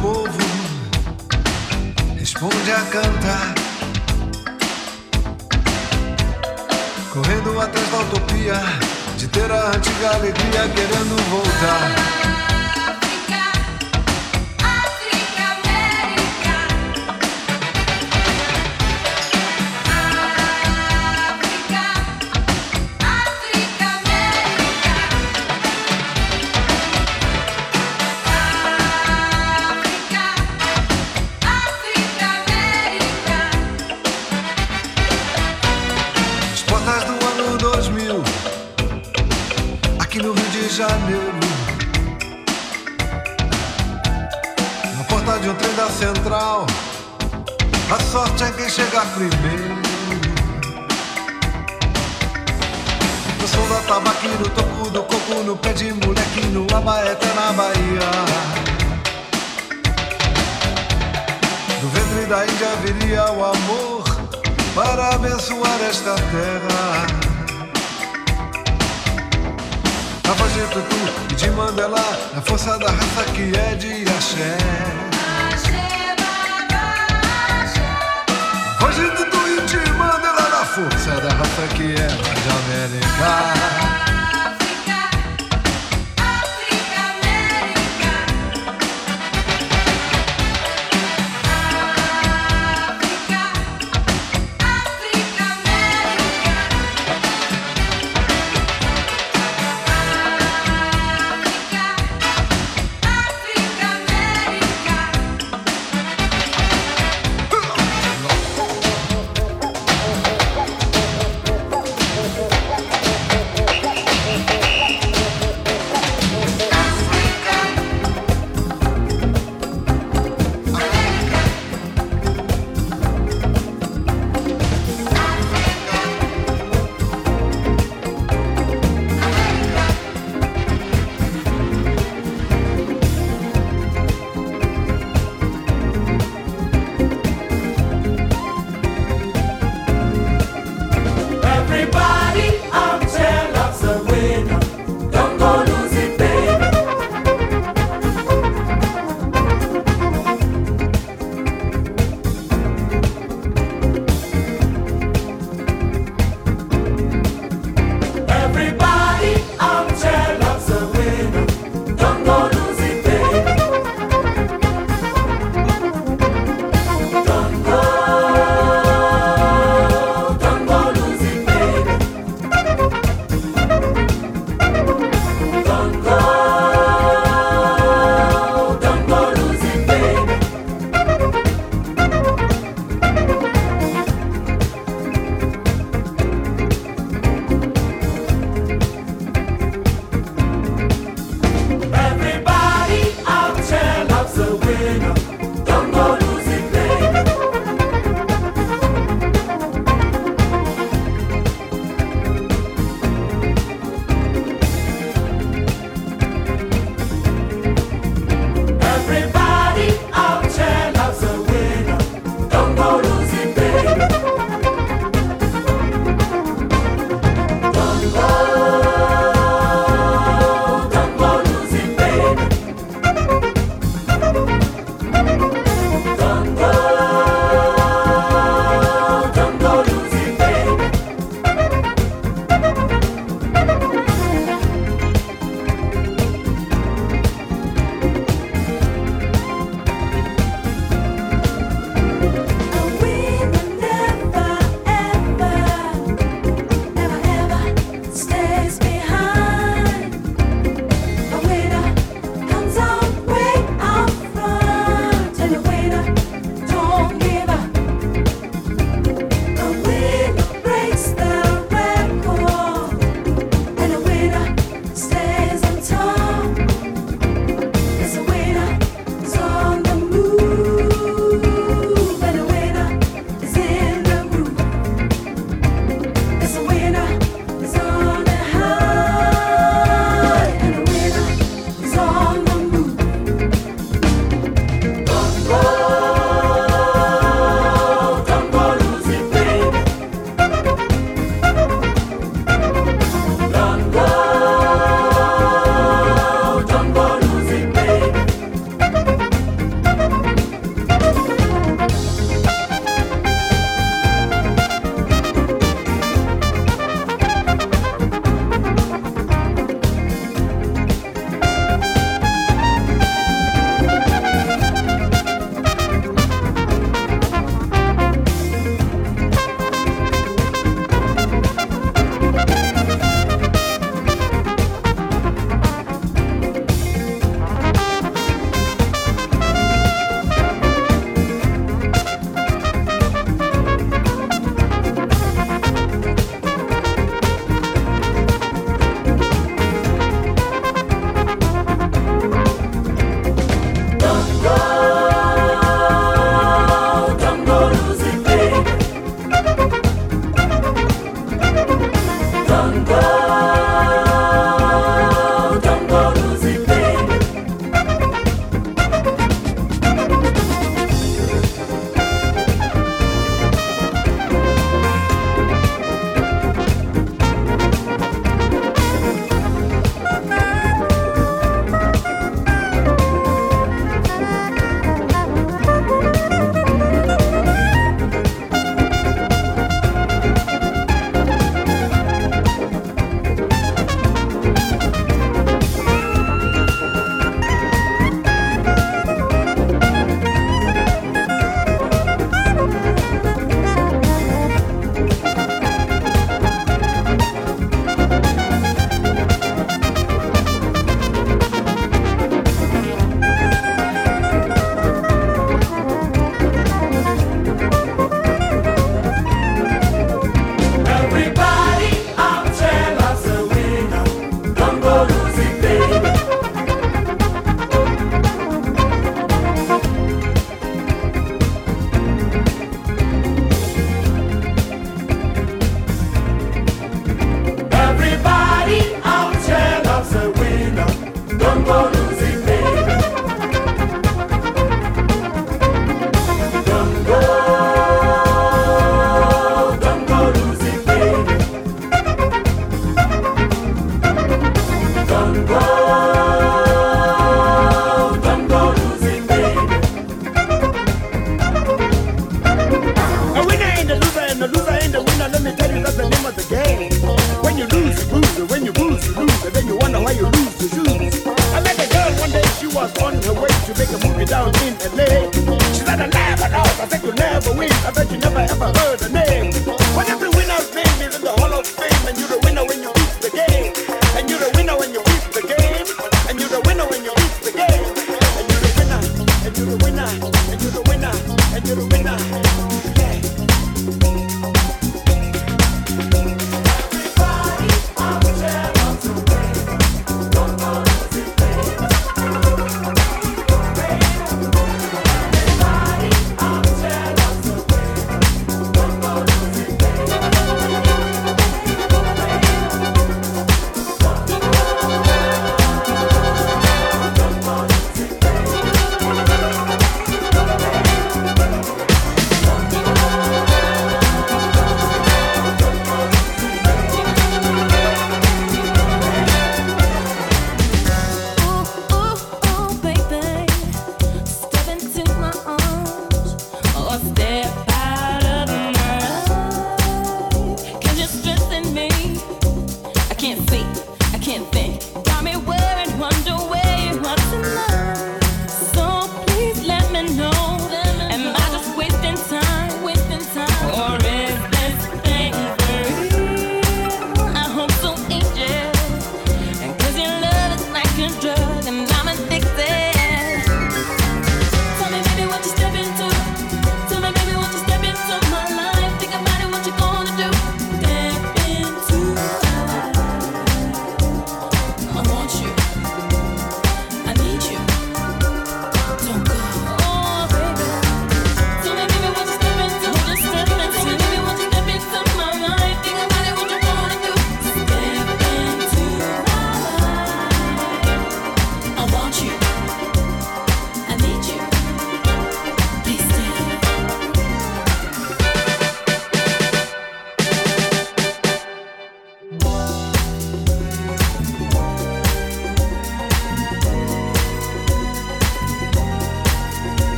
povo responde a cantar. Correndo atrás da utopia de ter a antiga alegria querendo voltar. Abaeté na Bahia. Do ventre da Índia viria o amor para abençoar esta terra. A voz de Tutu e de Mandela, a força da raça que é de axé. A voz de Tutu e de Mandela, a força da raça que é de América.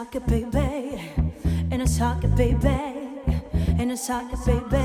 socket, baby. In a socket, baby. In a socket, baby.